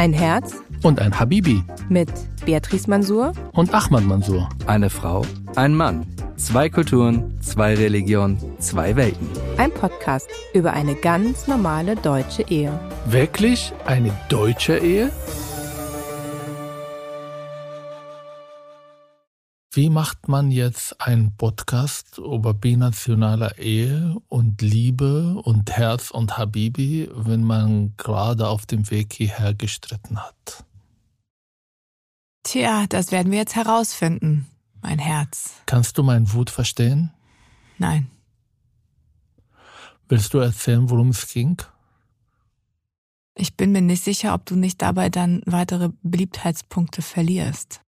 Ein Herz und ein Habibi mit Beatrice Mansour und Ahmad Mansour. Eine Frau, ein Mann. Zwei Kulturen, zwei Religionen, zwei Welten. Ein Podcast über eine ganz normale deutsche Ehe. Wirklich eine deutsche Ehe? Wie macht man jetzt einen Podcast über binationale Ehe und Liebe und Herz und Habibi, wenn man gerade auf dem Weg hierher gestritten hat? Tja, das werden wir jetzt herausfinden, mein Herz. Kannst du meinen Wut verstehen? Nein. Willst du erzählen, worum es ging? Ich bin mir nicht sicher, ob du nicht dabei dann weitere Beliebtheitspunkte verlierst.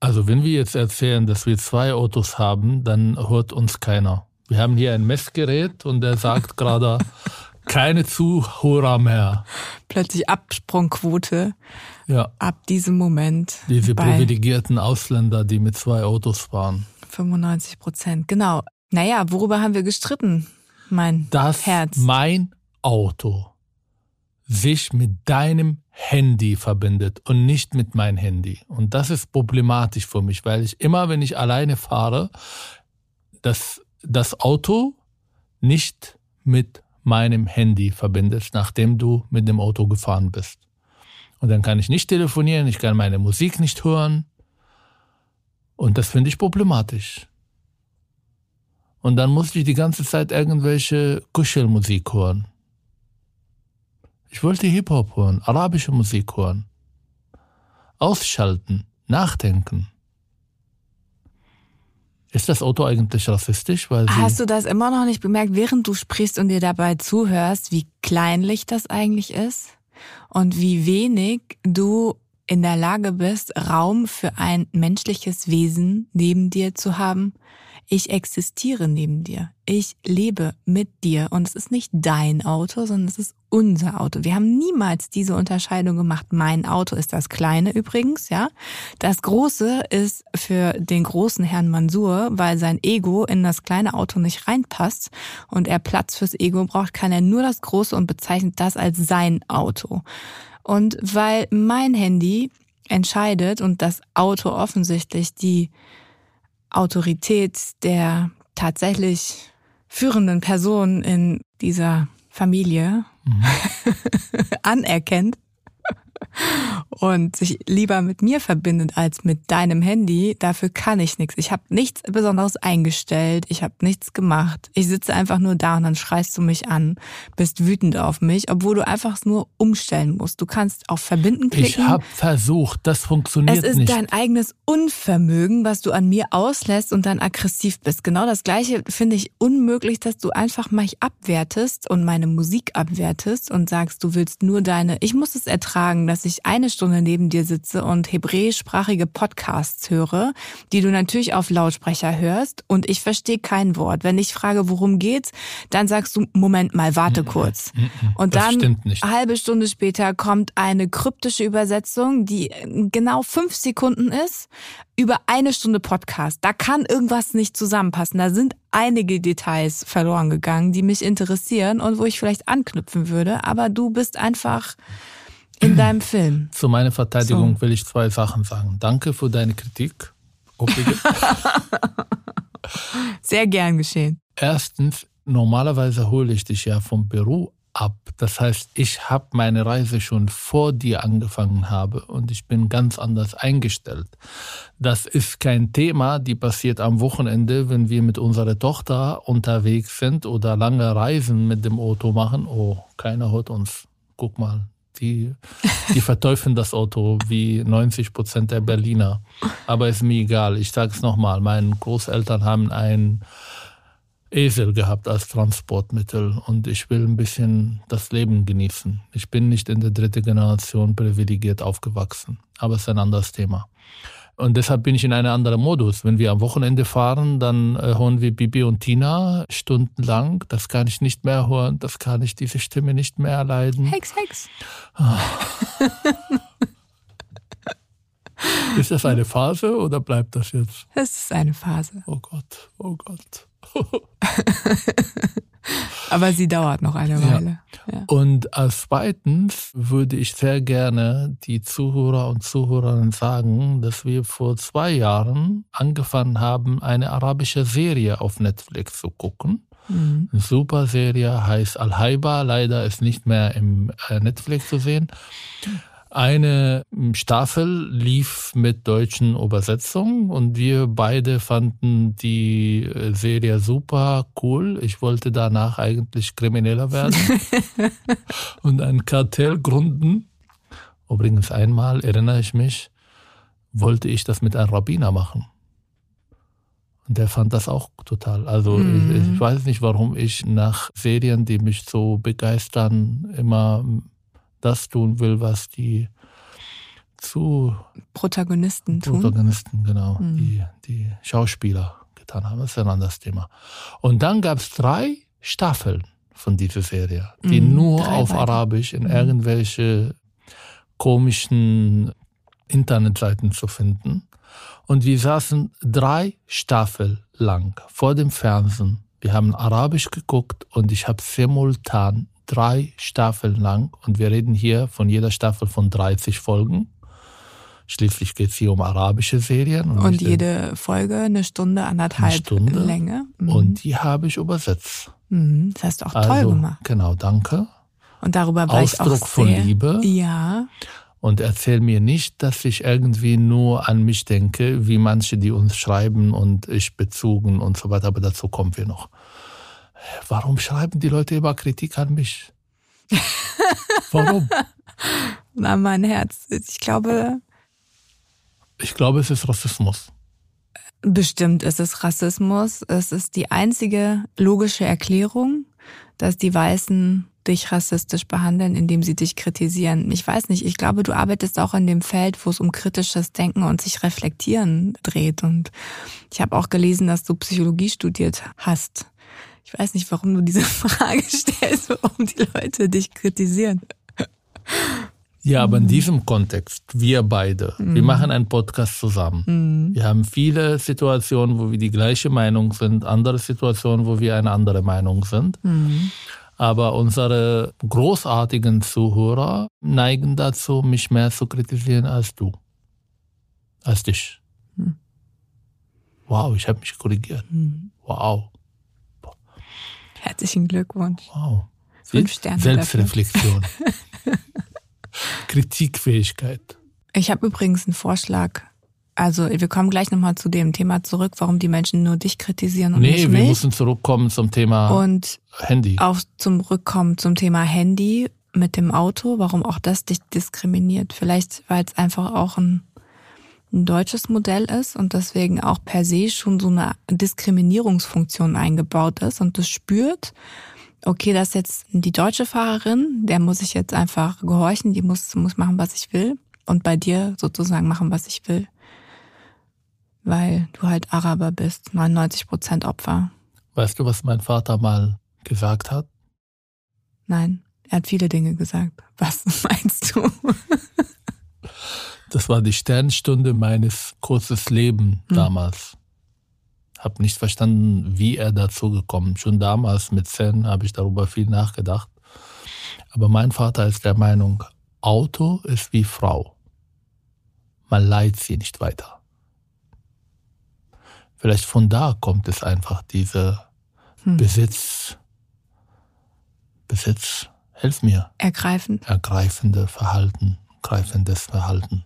Also wenn wir jetzt erzählen, dass wir zwei Autos haben, dann hört uns keiner. Wir haben hier ein Messgerät und der sagt gerade keine Zuhörer mehr. Plötzlich Absprungquote. Ja. Ab diesem Moment. Diese privilegierten Ausländer, die mit zwei Autos fahren. 95 Prozent, genau. Naja, worüber haben wir gestritten, mein das Herz? Mein Auto sich mit deinem Handy verbindet und nicht mit meinem Handy. Und das ist problematisch für mich, weil ich immer, wenn ich alleine fahre, das, das Auto nicht mit meinem Handy verbindet, nachdem du mit dem Auto gefahren bist. Und dann kann ich nicht telefonieren, ich kann meine Musik nicht hören. Und das finde ich problematisch. Und dann muss ich die ganze Zeit irgendwelche Kuschelmusik hören. Ich wollte Hip-Hop hören, arabische Musik hören. Ausschalten, nachdenken. Ist das Auto eigentlich rassistisch? Weil Hast du das immer noch nicht bemerkt, während du sprichst und dir dabei zuhörst, wie kleinlich das eigentlich ist? Und wie wenig du in der Lage bist, Raum für ein menschliches Wesen neben dir zu haben? Ich existiere neben dir. Ich lebe mit dir. Und es ist nicht dein Auto, sondern es ist unser Auto. Wir haben niemals diese Unterscheidung gemacht. Mein Auto ist das kleine übrigens, ja. Das große ist für den großen Herrn Mansur, weil sein Ego in das kleine Auto nicht reinpasst und er Platz fürs Ego braucht, kann er nur das große und bezeichnet das als sein Auto. Und weil mein Handy entscheidet und das Auto offensichtlich die Autorität der tatsächlich führenden Person in dieser Familie mhm. anerkennt, und sich lieber mit mir verbindet als mit deinem Handy, dafür kann ich nichts. Ich habe nichts Besonderes eingestellt, ich habe nichts gemacht. Ich sitze einfach nur da und dann schreist du mich an, bist wütend auf mich, obwohl du einfach nur umstellen musst. Du kannst auf Verbinden klicken. Ich habe versucht, das funktioniert nicht. Es ist nicht. dein eigenes Unvermögen, was du an mir auslässt und dann aggressiv bist. Genau das gleiche finde ich unmöglich, dass du einfach mich abwertest und meine Musik abwertest und sagst, du willst nur deine, ich muss es ertragen, dass ich eine Stunde neben dir sitze und hebräischsprachige Podcasts höre, die du natürlich auf Lautsprecher hörst und ich verstehe kein Wort. Wenn ich frage, worum geht's, dann sagst du, Moment mal, warte kurz. Und dann eine halbe Stunde später kommt eine kryptische Übersetzung, die genau fünf Sekunden ist, über eine Stunde Podcast. Da kann irgendwas nicht zusammenpassen. Da sind einige Details verloren gegangen, die mich interessieren und wo ich vielleicht anknüpfen würde. Aber du bist einfach in deinem Film. Zu meiner Verteidigung so. will ich zwei Sachen sagen. Danke für deine Kritik. Sehr gern geschehen. Erstens, normalerweise hole ich dich ja vom Büro ab. Das heißt, ich habe meine Reise schon vor dir angefangen habe und ich bin ganz anders eingestellt. Das ist kein Thema, die passiert am Wochenende, wenn wir mit unserer Tochter unterwegs sind oder lange Reisen mit dem Auto machen. Oh, keiner hört uns. Guck mal, die, die verteufeln das Auto wie 90 Prozent der Berliner. Aber ist mir egal. Ich sage es nochmal. Meine Großeltern haben einen Esel gehabt als Transportmittel und ich will ein bisschen das Leben genießen. Ich bin nicht in der dritten Generation privilegiert aufgewachsen. Aber es ist ein anderes Thema. Und deshalb bin ich in einem anderen Modus. Wenn wir am Wochenende fahren, dann äh, hören wir Bibi und Tina stundenlang. Das kann ich nicht mehr hören. Das kann ich diese Stimme nicht mehr erleiden. Hex, Hex. Ist das eine Phase oder bleibt das jetzt? Es ist eine Phase. Oh Gott, oh Gott. Aber sie dauert noch eine Weile. Ja. Ja. Und als zweitens würde ich sehr gerne die Zuhörer und Zuhörerinnen sagen, dass wir vor zwei Jahren angefangen haben, eine arabische Serie auf Netflix zu gucken. Mhm. Eine super Serie heißt Al-Haiba, leider ist nicht mehr im äh, Netflix zu sehen. Eine Staffel lief mit deutschen Übersetzungen und wir beide fanden die Serie super cool. Ich wollte danach eigentlich Krimineller werden und ein Kartell gründen. Übrigens einmal erinnere ich mich, wollte ich das mit einem Rabbiner machen. Und der fand das auch total. Also mhm. ich, ich, weiß nicht, warum ich nach Serien, die mich so begeistern, immer das tun will, was die zu Protagonisten tun. Protagonisten, genau, mhm. die, die Schauspieler getan haben. Das ist ein anderes Thema. Und dann gab es drei Staffeln von dieser Serie, die mhm, nur auf weiter. Arabisch in mhm. irgendwelche komischen Internetseiten zu finden. Und wir saßen drei Staffeln lang vor dem Fernsehen. Wir haben Arabisch geguckt und ich habe simultan drei Staffeln lang, und wir reden hier von jeder Staffel von 30 Folgen. Schließlich geht es hier um arabische Serien. Und, und jede Folge eine Stunde, anderthalb eine Stunde. Länge. Mhm. Und die habe ich übersetzt. Mhm. Das hast du auch toll also, gemacht. Genau, danke. Und darüber war Ausdruck ich auch von Liebe. Ja. Und erzähl mir nicht, dass ich irgendwie nur an mich denke, wie manche, die uns schreiben und ich bezogen und so weiter. Aber dazu kommen wir noch. Warum schreiben die Leute immer Kritik an mich? Warum? Na, mein Herz. Ich glaube. Ich glaube, es ist Rassismus. Bestimmt ist es Rassismus. Es ist die einzige logische Erklärung, dass die Weißen dich rassistisch behandeln, indem sie dich kritisieren. Ich weiß nicht, ich glaube, du arbeitest auch in dem Feld, wo es um kritisches Denken und sich reflektieren dreht. Und ich habe auch gelesen, dass du Psychologie studiert hast. Ich weiß nicht, warum du diese Frage stellst, warum die Leute dich kritisieren. Ja, aber in diesem Kontext, wir beide, mhm. wir machen einen Podcast zusammen. Mhm. Wir haben viele Situationen, wo wir die gleiche Meinung sind, andere Situationen, wo wir eine andere Meinung sind. Mhm. Aber unsere großartigen Zuhörer neigen dazu, mich mehr zu kritisieren als du. Als dich. Mhm. Wow, ich habe mich korrigiert. Mhm. Wow. Herzlichen Glückwunsch. Wow. Fünf Sterne. Selbstreflexion. Kritikfähigkeit. Ich habe übrigens einen Vorschlag. Also wir kommen gleich nochmal zu dem Thema zurück, warum die Menschen nur dich kritisieren und nee, nicht mich. Nee, wir müssen zurückkommen zum Thema und Handy. Auch zum Rückkommen zum Thema Handy mit dem Auto, warum auch das dich diskriminiert. Vielleicht, weil es einfach auch ein ein deutsches Modell ist und deswegen auch per se schon so eine Diskriminierungsfunktion eingebaut ist und das spürt, okay, das ist jetzt die deutsche Fahrerin, der muss ich jetzt einfach gehorchen, die muss, muss machen, was ich will und bei dir sozusagen machen, was ich will. Weil du halt Araber bist, 99 Prozent Opfer. Weißt du, was mein Vater mal gesagt hat? Nein, er hat viele Dinge gesagt. Was? Das war die Sternstunde meines kurzen Lebens mhm. damals. Hab nicht verstanden, wie er dazu gekommen. Schon damals mit zehn habe ich darüber viel nachgedacht. Aber mein Vater ist der Meinung, Auto ist wie Frau. Man leiht sie nicht weiter. Vielleicht von da kommt es einfach diese hm. Besitz, Besitz, helf mir. Ergreifend. Ergreifende Verhalten, greifendes Verhalten.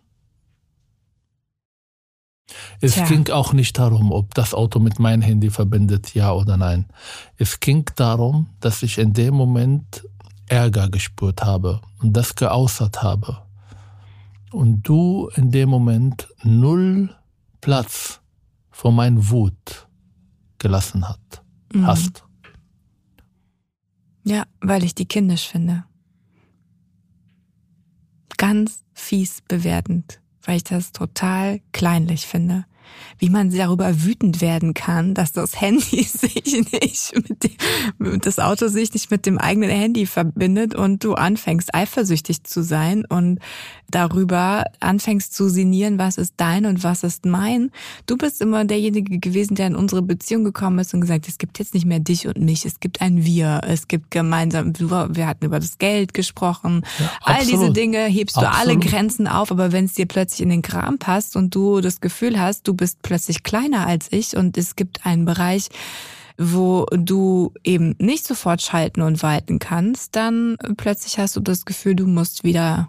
Es Tja. ging auch nicht darum, ob das Auto mit meinem Handy verbindet, ja oder nein. Es ging darum, dass ich in dem Moment Ärger gespürt habe und das geäußert habe. Und du in dem Moment null Platz vor mein Wut gelassen hat, mhm. hast. Ja, weil ich die kindisch finde. Ganz fies bewertend weil ich das total kleinlich finde. Wie man darüber wütend werden kann, dass das Handy sich nicht mit dem, das Auto sich nicht mit dem eigenen Handy verbindet und du anfängst eifersüchtig zu sein und darüber anfängst zu sinnieren, was ist dein und was ist mein. Du bist immer derjenige gewesen, der in unsere Beziehung gekommen ist und gesagt, es gibt jetzt nicht mehr dich und mich, es gibt ein Wir, es gibt gemeinsam, wir hatten über das Geld gesprochen, ja, all diese Dinge hebst du absolut. alle Grenzen auf, aber wenn es dir plötzlich in den Kram passt und du das Gefühl hast, du bist plötzlich kleiner als ich und es gibt einen Bereich, wo du eben nicht sofort schalten und walten kannst, dann plötzlich hast du das Gefühl, du musst wieder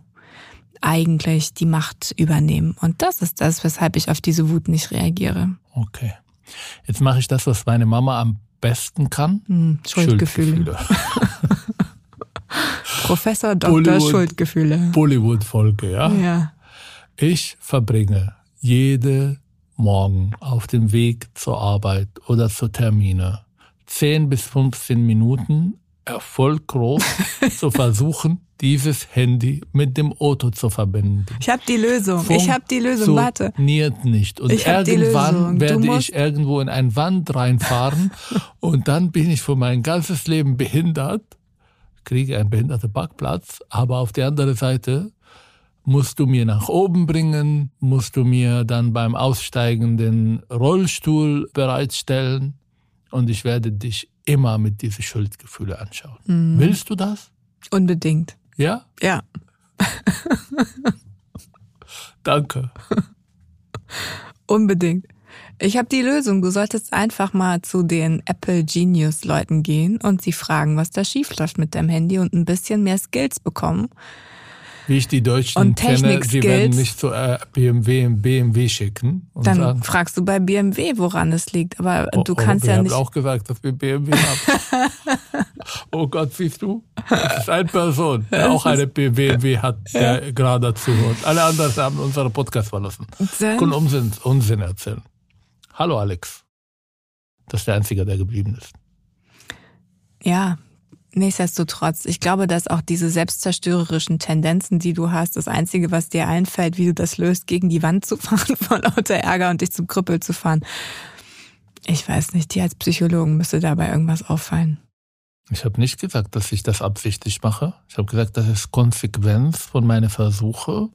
eigentlich die Macht übernehmen. Und das ist das, weshalb ich auf diese Wut nicht reagiere. Okay. Jetzt mache ich das, was meine Mama am besten kann. Hm, Schuldgefühle. Schuldgefühle. Professor Dr. Bollywood, Schuldgefühle. Bollywood-Folge, ja? Ja. Ich verbringe jede Morgen auf dem Weg zur Arbeit oder zur Termine 10 bis 15 Minuten erfolglos zu versuchen, dieses Handy mit dem Auto zu verbinden. Ich habe die Lösung. Ich habe die Lösung. Warte. Funktioniert nicht. Und irgendwann werde ich irgendwo in ein Wand reinfahren und dann bin ich für mein ganzes Leben behindert, kriege einen behinderten Parkplatz, aber auf der anderen Seite musst du mir nach oben bringen, musst du mir dann beim Aussteigen den Rollstuhl bereitstellen und ich werde dich immer mit diesen Schuldgefühlen anschauen. Mhm. Willst du das? Unbedingt. Ja? Ja. Danke. Unbedingt. Ich habe die Lösung. Du solltest einfach mal zu den Apple Genius Leuten gehen und sie fragen, was da schief läuft mit deinem Handy und ein bisschen mehr Skills bekommen wie ich die Deutschen und kenne, sie werden nicht zu äh, BMW BMW schicken. dann sagen, fragst du bei BMW, woran es liegt. Aber oh, du kannst oh, ja nicht. Ich habe auch gesagt, dass wir BMW haben. oh Gott, siehst du? Das ist eine Person, der auch eine BMW hat, der ja. gerade dazu hört. Alle anderen haben unseren Podcast verlassen. Können Unsinn, Unsinn erzählen. Hallo Alex. Das ist der Einzige, der geblieben ist. Ja, Nichtsdestotrotz, ich glaube, dass auch diese selbstzerstörerischen Tendenzen, die du hast, das Einzige, was dir einfällt, wie du das löst, gegen die Wand zu fahren vor lauter Ärger und dich zum Krüppel zu fahren. Ich weiß nicht, dir als Psychologen müsste dabei irgendwas auffallen. Ich habe nicht gesagt, dass ich das absichtlich mache. Ich habe gesagt, das ist Konsequenz von meinen Versuchen,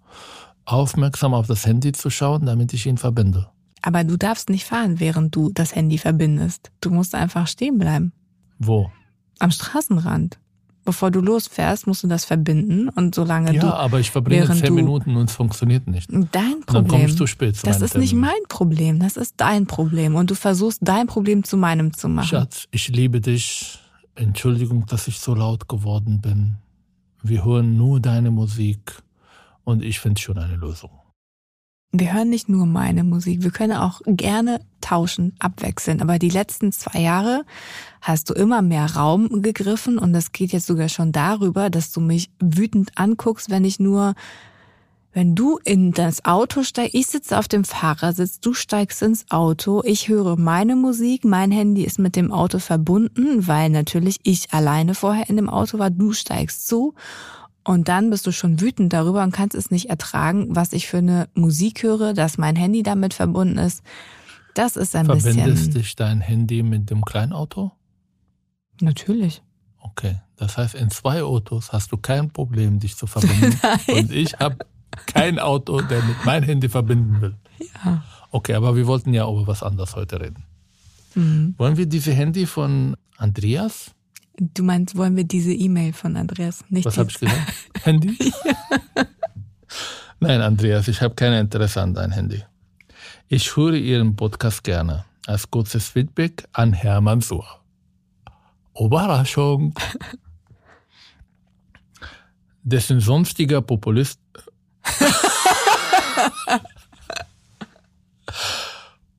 aufmerksam auf das Handy zu schauen, damit ich ihn verbinde. Aber du darfst nicht fahren, während du das Handy verbindest. Du musst einfach stehen bleiben. Wo? Am Straßenrand. Bevor du losfährst, musst du das verbinden und solange ja, du. Ja, aber ich verbringe zehn Minuten und es funktioniert nicht. Dein Problem. dann kommst du spät zu Das ist Termin. nicht mein Problem, das ist dein Problem und du versuchst dein Problem zu meinem zu machen. Schatz, ich liebe dich. Entschuldigung, dass ich so laut geworden bin. Wir hören nur deine Musik und ich finde schon eine Lösung wir hören nicht nur meine Musik, wir können auch gerne tauschen, abwechseln. Aber die letzten zwei Jahre hast du immer mehr Raum gegriffen und das geht jetzt sogar schon darüber, dass du mich wütend anguckst, wenn ich nur, wenn du in das Auto steigst, ich sitze auf dem Fahrersitz, du steigst ins Auto, ich höre meine Musik, mein Handy ist mit dem Auto verbunden, weil natürlich ich alleine vorher in dem Auto war, du steigst zu und dann bist du schon wütend darüber und kannst es nicht ertragen, was ich für eine Musik höre, dass mein Handy damit verbunden ist. Das ist ein Verbindest bisschen. Verbindest dich dein Handy mit dem Kleinauto? Natürlich. Okay, das heißt, in zwei Autos hast du kein Problem, dich zu verbinden. Und ich habe kein Auto, der mit meinem Handy verbinden will. Ja. Okay, aber wir wollten ja über was anderes heute reden. Mhm. Wollen wir diese Handy von Andreas Du meinst, wollen wir diese E-Mail von Andreas nicht? Was habe ich gesagt? Handy? Nein, Andreas, ich habe kein Interesse an dein Handy. Ich höre Ihren Podcast gerne. Als kurzes Feedback an Hermann Suhr. Überraschung! Dessen sonstiger Populist.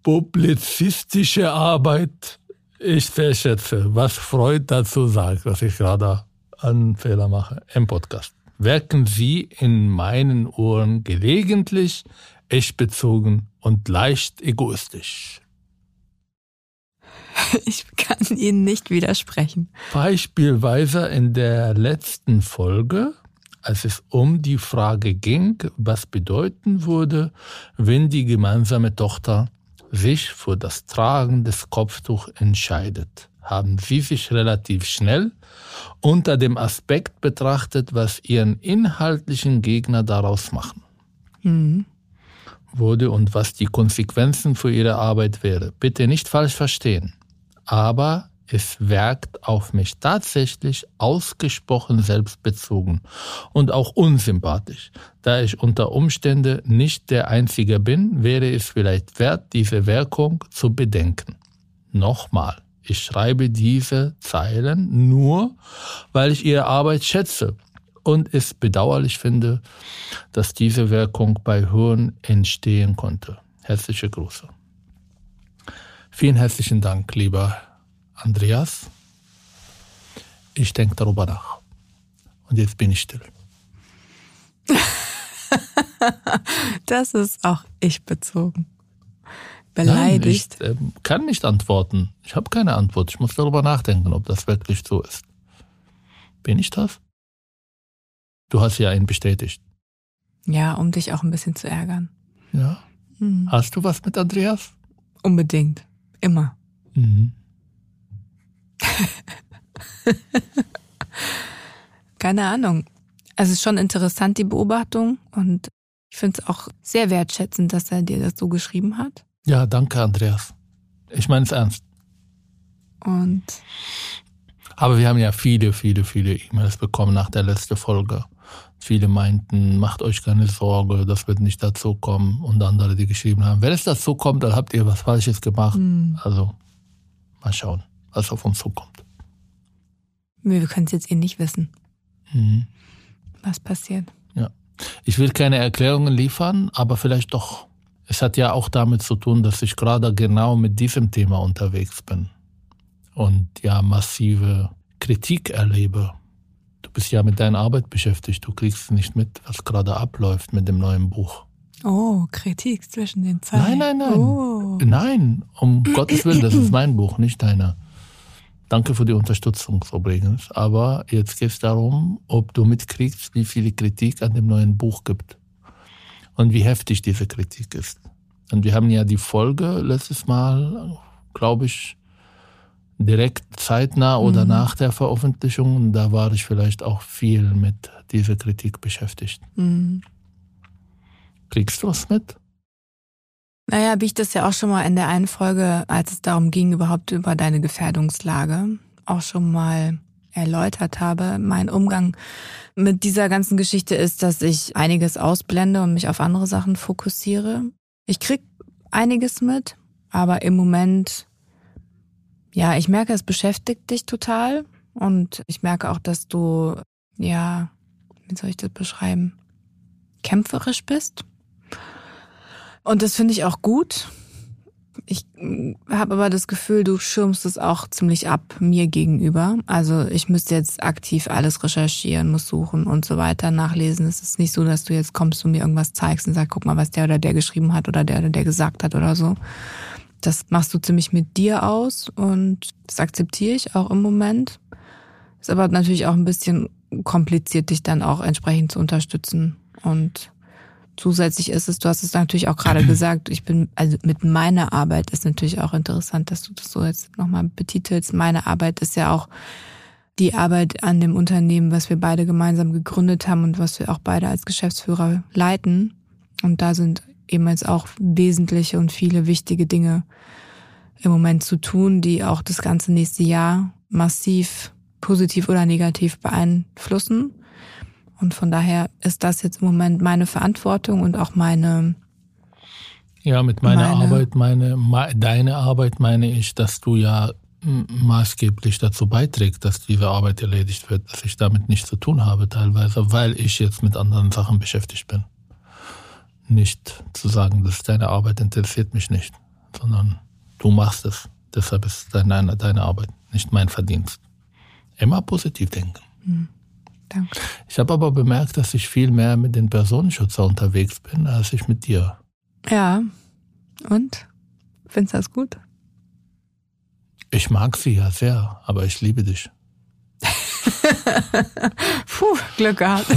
Publizistische Arbeit ich verschätze, was Freud dazu sagt, dass ich gerade einen Fehler mache im Podcast. Wirken Sie in meinen Ohren gelegentlich echt bezogen und leicht egoistisch. Ich kann Ihnen nicht widersprechen. Beispielsweise in der letzten Folge, als es um die Frage ging, was bedeuten würde, wenn die gemeinsame Tochter sich für das Tragen des Kopftuchs entscheidet, haben Sie sich relativ schnell unter dem Aspekt betrachtet, was Ihren inhaltlichen Gegner daraus machen Mhm. würde und was die Konsequenzen für Ihre Arbeit wäre. Bitte nicht falsch verstehen, aber es wirkt auf mich tatsächlich ausgesprochen selbstbezogen und auch unsympathisch. Da ich unter Umständen nicht der Einzige bin, wäre es vielleicht wert, diese Wirkung zu bedenken. Nochmal, ich schreibe diese Zeilen nur, weil ich Ihre Arbeit schätze und es bedauerlich finde, dass diese Wirkung bei Hören entstehen konnte. Herzliche Grüße. Vielen herzlichen Dank, lieber Andreas. Ich denke darüber nach. Und jetzt bin ich still. Das ist auch ich bezogen. Nein, Beleidigt. ich äh, kann nicht antworten. Ich habe keine Antwort. Ich muss darüber nachdenken, ob das wirklich so ist. Bin ich das? Du hast ja ihn bestätigt. Ja, um dich auch ein bisschen zu ärgern. Ja. Mhm. Hast du was mit Andreas? Unbedingt. Immer. Mhm. Keine Ahnung. Also es ist schon interessant, die Beobachtung. Und ich finde es auch sehr wertschätzend, dass er dir das so geschrieben hat. Ja, danke, Andreas. Ich meine es ernst. Und Aber wir haben ja viele, viele, viele E-Mails bekommen nach der letzten Folge. Viele meinten, macht euch keine Sorge, das wird nicht dazu kommen. Und andere, die geschrieben haben, wenn es dazu kommt, dann habt ihr was Falsches gemacht. hm, Also, mal schauen, was auf uns zukommt. wir können es jetzt eh nicht wissen, Mhm. was passiert. Ich will keine Erklärungen liefern, aber vielleicht doch. Es hat ja auch damit zu tun, dass ich gerade genau mit diesem Thema unterwegs bin und ja massive Kritik erlebe. Du bist ja mit deiner Arbeit beschäftigt, du kriegst nicht mit, was gerade abläuft mit dem neuen Buch. Oh, Kritik zwischen den Zeilen. Nein, nein, nein. Oh. Nein, um Gottes Willen, das ist mein Buch, nicht deiner. Danke für die Unterstützung übrigens. Aber jetzt geht es darum, ob du mitkriegst, wie viel Kritik an dem neuen Buch gibt. Und wie heftig diese Kritik ist. Und wir haben ja die Folge letztes Mal, glaube ich, direkt zeitnah oder Mhm. nach der Veröffentlichung. Und da war ich vielleicht auch viel mit dieser Kritik beschäftigt. Hm. Kriegst du was mit? Naja, wie ich das ja auch schon mal in der einen Folge, als es darum ging, überhaupt über deine Gefährdungslage, auch schon mal erläutert habe. Mein Umgang mit dieser ganzen Geschichte ist, dass ich einiges ausblende und mich auf andere Sachen fokussiere. Ich krieg einiges mit, aber im Moment, ja, ich merke, es beschäftigt dich total und ich merke auch, dass du, ja, wie soll ich das beschreiben, kämpferisch bist. Und das finde ich auch gut. Ich habe aber das Gefühl, du schirmst es auch ziemlich ab mir gegenüber. Also ich müsste jetzt aktiv alles recherchieren, muss suchen und so weiter nachlesen. Es ist nicht so, dass du jetzt kommst und mir irgendwas zeigst und sagst, guck mal, was der oder der geschrieben hat oder der oder der gesagt hat oder so. Das machst du ziemlich mit dir aus und das akzeptiere ich auch im Moment. Ist aber natürlich auch ein bisschen kompliziert, dich dann auch entsprechend zu unterstützen und Zusätzlich ist es, du hast es natürlich auch gerade gesagt, ich bin, also mit meiner Arbeit ist natürlich auch interessant, dass du das so jetzt nochmal betitelst. Meine Arbeit ist ja auch die Arbeit an dem Unternehmen, was wir beide gemeinsam gegründet haben und was wir auch beide als Geschäftsführer leiten. Und da sind eben jetzt auch wesentliche und viele wichtige Dinge im Moment zu tun, die auch das ganze nächste Jahr massiv positiv oder negativ beeinflussen. Und von daher ist das jetzt im Moment meine Verantwortung und auch meine, Ja, mit meiner Meine- Arbeit, meine, me- deine Arbeit meine ich, dass du ja maßgeblich dazu beiträgst, dass diese Arbeit erledigt wird, dass ich damit nichts zu tun habe teilweise, weil ich jetzt mit anderen Sachen beschäftigt bin. Nicht zu sagen, dass deine Arbeit interessiert mich nicht, sondern du machst es. Deshalb ist deine, deine Arbeit nicht mein Verdienst. Immer positiv denken. Danke. Ich habe aber bemerkt, dass ich viel mehr mit den Personenschützer unterwegs bin, als ich mit dir. Ja. Und? Findest du das gut? Ich mag sie ja sehr, aber ich liebe dich. Puh, Glück gehabt.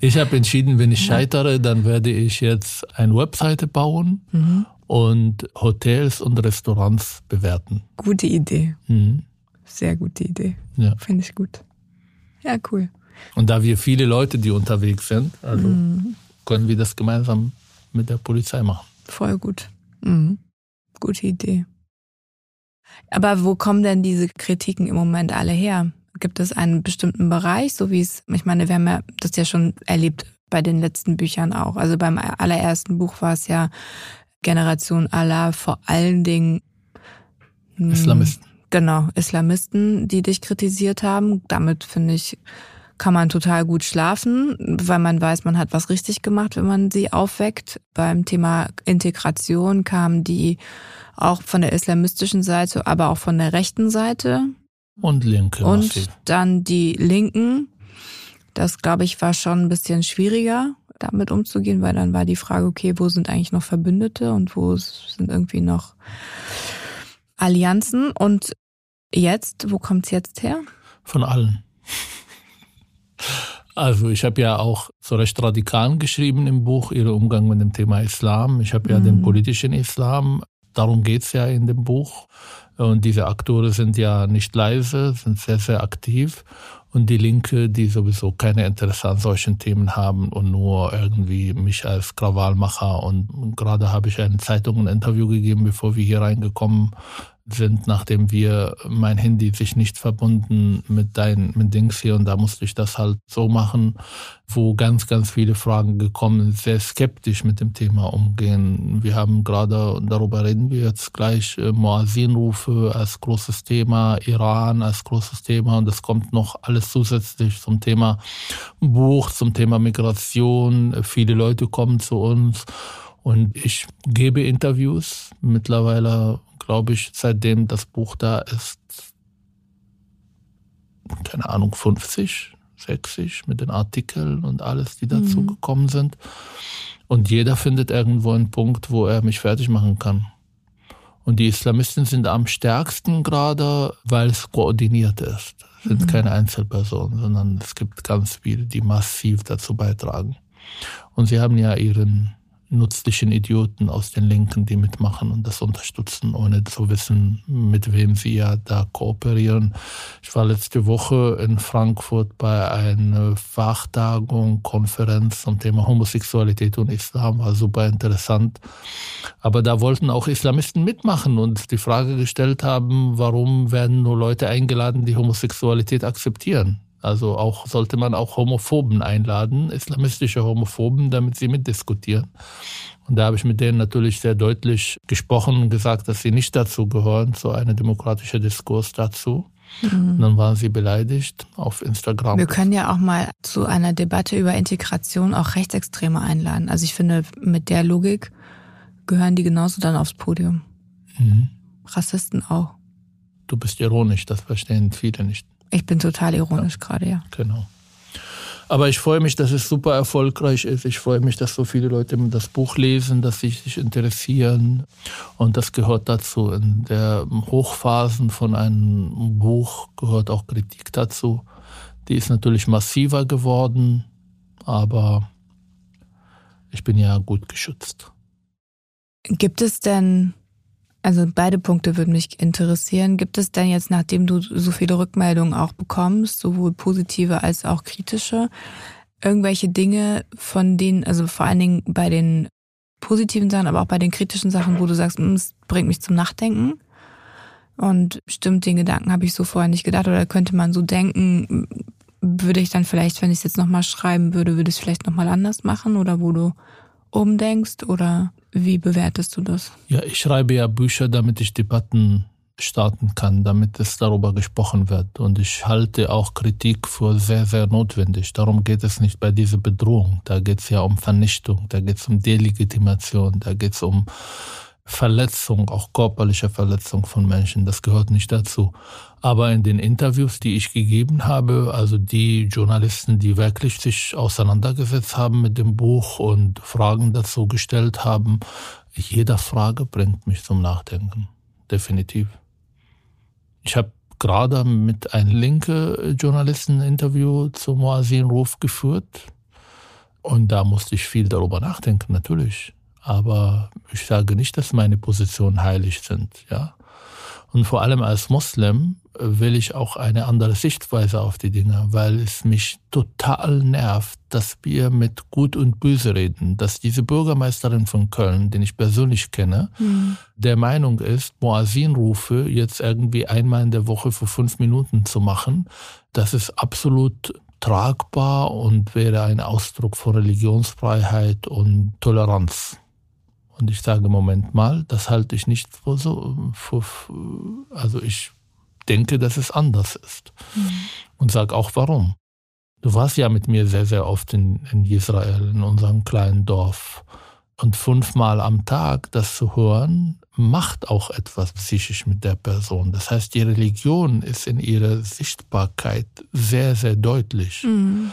Ich habe entschieden, wenn ich scheitere, dann werde ich jetzt eine Webseite bauen mhm. und Hotels und Restaurants bewerten. Gute Idee. Mhm. Sehr gute Idee. Ja. Finde ich gut. Ja, cool. Und da wir viele Leute, die unterwegs sind, also Mhm. können wir das gemeinsam mit der Polizei machen. Voll gut. Mhm. Gute Idee. Aber wo kommen denn diese Kritiken im Moment alle her? Gibt es einen bestimmten Bereich, so wie es, ich meine, wir haben ja das ja schon erlebt bei den letzten Büchern auch. Also beim allerersten Buch war es ja Generation Allah vor allen Dingen hm, Islamisten. Genau, Islamisten, die dich kritisiert haben. Damit finde ich, kann man total gut schlafen, weil man weiß, man hat was richtig gemacht, wenn man sie aufweckt. Beim Thema Integration kamen die auch von der islamistischen Seite, aber auch von der rechten Seite. Und Linke. Und dann die Linken. Das, glaube ich, war schon ein bisschen schwieriger, damit umzugehen, weil dann war die Frage, okay, wo sind eigentlich noch Verbündete und wo sind irgendwie noch Allianzen? Und jetzt, wo kommt's jetzt her? Von allen. Also ich habe ja auch zu recht Radikalen geschrieben im Buch, ihre Umgang mit dem Thema Islam. Ich habe ja Mhm. den politischen Islam, darum geht's ja in dem Buch. Und diese Akteure sind ja nicht leise, sind sehr, sehr aktiv. Und die Linke, die sowieso keine Interesse an solchen Themen haben und nur irgendwie mich als Krawallmacher. Und gerade habe ich einer Zeitung ein Interview gegeben, bevor wir hier reingekommen sind, nachdem wir mein Handy sich nicht verbunden mit dein mit Dings hier und da musste ich das halt so machen, wo ganz ganz viele Fragen gekommen sind, sehr skeptisch mit dem Thema umgehen. Wir haben gerade und darüber reden wir jetzt gleich äh, Muazzinrufe als großes Thema, Iran als großes Thema und es kommt noch alles zusätzlich zum Thema Buch, zum Thema Migration. Viele Leute kommen zu uns und ich gebe Interviews mittlerweile, glaube ich, seitdem das Buch da ist, keine Ahnung, 50, 60 mit den Artikeln und alles, die dazu Mhm. gekommen sind. Und jeder findet irgendwo einen Punkt, wo er mich fertig machen kann. Und die Islamisten sind am stärksten gerade, weil es koordiniert ist. Es sind Mhm. keine Einzelpersonen, sondern es gibt ganz viele, die massiv dazu beitragen. Und sie haben ja ihren nützlichen Idioten aus den Linken, die mitmachen und das unterstützen, ohne zu wissen, mit wem sie ja da kooperieren. Ich war letzte Woche in Frankfurt bei einer Fachtagung, Konferenz zum Thema Homosexualität und Islam, war super interessant. Aber da wollten auch Islamisten mitmachen und die Frage gestellt haben, warum werden nur Leute eingeladen, die Homosexualität akzeptieren? Also auch sollte man auch Homophoben einladen, islamistische Homophoben, damit sie mitdiskutieren. Und da habe ich mit denen natürlich sehr deutlich gesprochen und gesagt, dass sie nicht dazu gehören, zu einem demokratischen Diskurs dazu. Und dann waren sie beleidigt auf Instagram. Wir können ja auch mal zu einer Debatte über Integration auch Rechtsextreme einladen. Also ich finde, mit der Logik gehören die genauso dann aufs Podium. Mhm. Rassisten auch. Du bist ironisch, das verstehen viele nicht. Ich bin total ironisch gerade, ja. Genau. Aber ich freue mich, dass es super erfolgreich ist. Ich freue mich, dass so viele Leute das Buch lesen, dass sie sich interessieren. Und das gehört dazu. In der Hochphasen von einem Buch gehört auch Kritik dazu. Die ist natürlich massiver geworden, aber ich bin ja gut geschützt. Gibt es denn, also beide Punkte würden mich interessieren, gibt es denn jetzt, nachdem du so viele Rückmeldungen auch bekommst, sowohl positive als auch kritische, irgendwelche Dinge, von denen, also vor allen Dingen bei den positiven Sachen, aber auch bei den kritischen Sachen, wo du sagst, "Mm, es bringt mich zum Nachdenken? Und stimmt, den Gedanken habe ich so vorher nicht gedacht. Oder könnte man so denken, würde ich dann vielleicht, wenn ich es jetzt nochmal schreiben würde, würde ich es vielleicht nochmal anders machen? Oder wo du umdenkst? Oder wie bewertest du das? Ja, ich schreibe ja Bücher, damit ich Debatten starten kann, damit es darüber gesprochen wird. Und ich halte auch Kritik für sehr, sehr notwendig. Darum geht es nicht bei dieser Bedrohung. Da geht es ja um Vernichtung, da geht es um Delegitimation, da geht es um Verletzung, auch körperliche Verletzung von Menschen. Das gehört nicht dazu. Aber in den Interviews, die ich gegeben habe, also die Journalisten, die wirklich sich auseinandergesetzt haben mit dem Buch und Fragen dazu gestellt haben, jede Frage bringt mich zum Nachdenken. Definitiv. Ich habe gerade mit einem linke Journalisten Interview zu Moazin Ruf geführt und da musste ich viel darüber nachdenken, natürlich. Aber ich sage nicht, dass meine Positionen heilig sind, ja. Und vor allem als Muslim will ich auch eine andere Sichtweise auf die Dinge, weil es mich total nervt, dass wir mit Gut und Böse reden, dass diese Bürgermeisterin von Köln, den ich persönlich kenne, mhm. der Meinung ist, Moasin-Rufe jetzt irgendwie einmal in der Woche für fünf Minuten zu machen, das ist absolut tragbar und wäre ein Ausdruck von Religionsfreiheit und Toleranz. Und ich sage, Moment mal, das halte ich nicht für so, für, also ich denke, dass es anders ist. Mhm. Und sage auch warum. Du warst ja mit mir sehr, sehr oft in, in Israel, in unserem kleinen Dorf. Und fünfmal am Tag das zu hören, macht auch etwas psychisch mit der Person. Das heißt, die Religion ist in ihrer Sichtbarkeit sehr, sehr deutlich. Mhm.